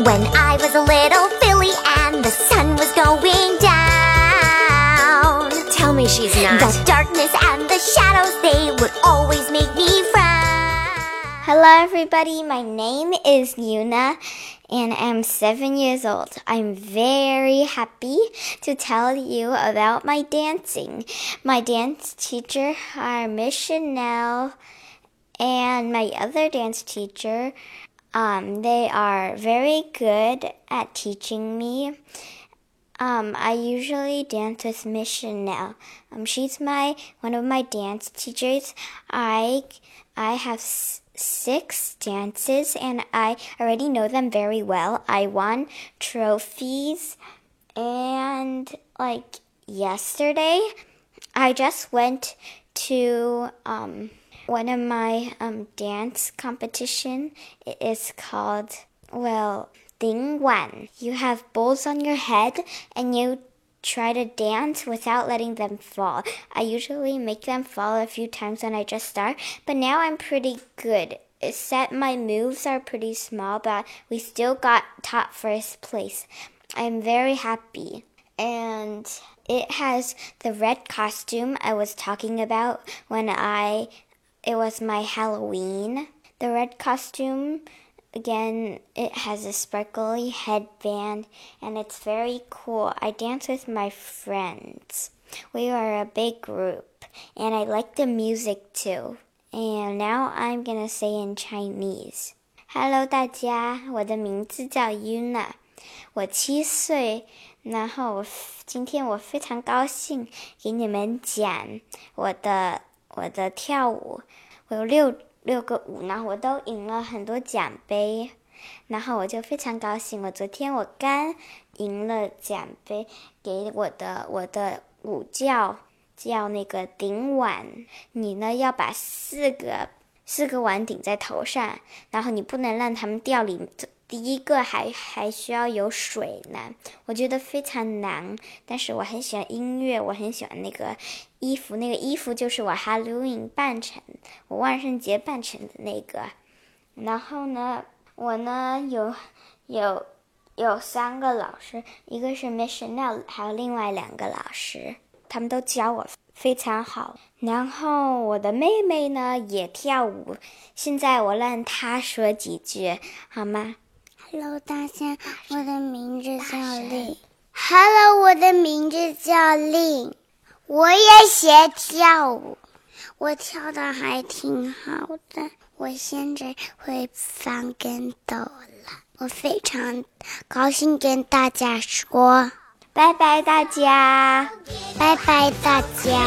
When I was a little filly and the sun was going down. Tell me she's not. The darkness and the shadows, they would always make me frown. Hello, everybody. My name is Yuna, and I'm seven years old. I'm very happy to tell you about my dancing. My dance teacher are Miss Chanel and my other dance teacher. Um, they are very good at teaching me. Um, I usually dance with Miss Chanel. Um, she's my one of my dance teachers. I I have s- six dances and I already know them very well. I won trophies and like yesterday I just went to um one of my um dance competition. It is called well Ding Wan. You have bowls on your head and you try to dance without letting them fall. I usually make them fall a few times when I just start, but now I'm pretty good. Except my moves are pretty small, but we still got top first place. I'm very happy. And it has the red costume I was talking about when I it was my Halloween. The red costume again it has a sparkly headband and it's very cool. I dance with my friends. We are a big group and I like the music too. And now I'm gonna say in Chinese. Hello 大家，我的名字叫 Yuna，我七岁。然后我今天我非常高兴给你们讲我的 我的跳舞，我有六六个舞呢，我都赢了很多奖杯，然后我就非常高兴。我昨天我刚赢了奖杯，给我的我的舞叫叫那个顶碗，你呢要把四个四个碗顶在头上，然后你不能让它们掉里。第一个还还需要有水呢，我觉得非常难。但是我很喜欢音乐，我很喜欢那个衣服，那个衣服就是我 Halloween 扮成，我万圣节扮成的那个。然后呢，我呢有有有三个老师，一个是 Miss Nell，还有另外两个老师，他们都教我非常好。然后我的妹妹呢也跳舞，现在我让她说几句好吗？Hello，大家，我的名字叫令。Hello，我的名字叫令。我也学跳舞，我跳的还挺好的。我现在会翻跟斗了，我非常高兴跟大家说，拜拜大家。拜拜大家。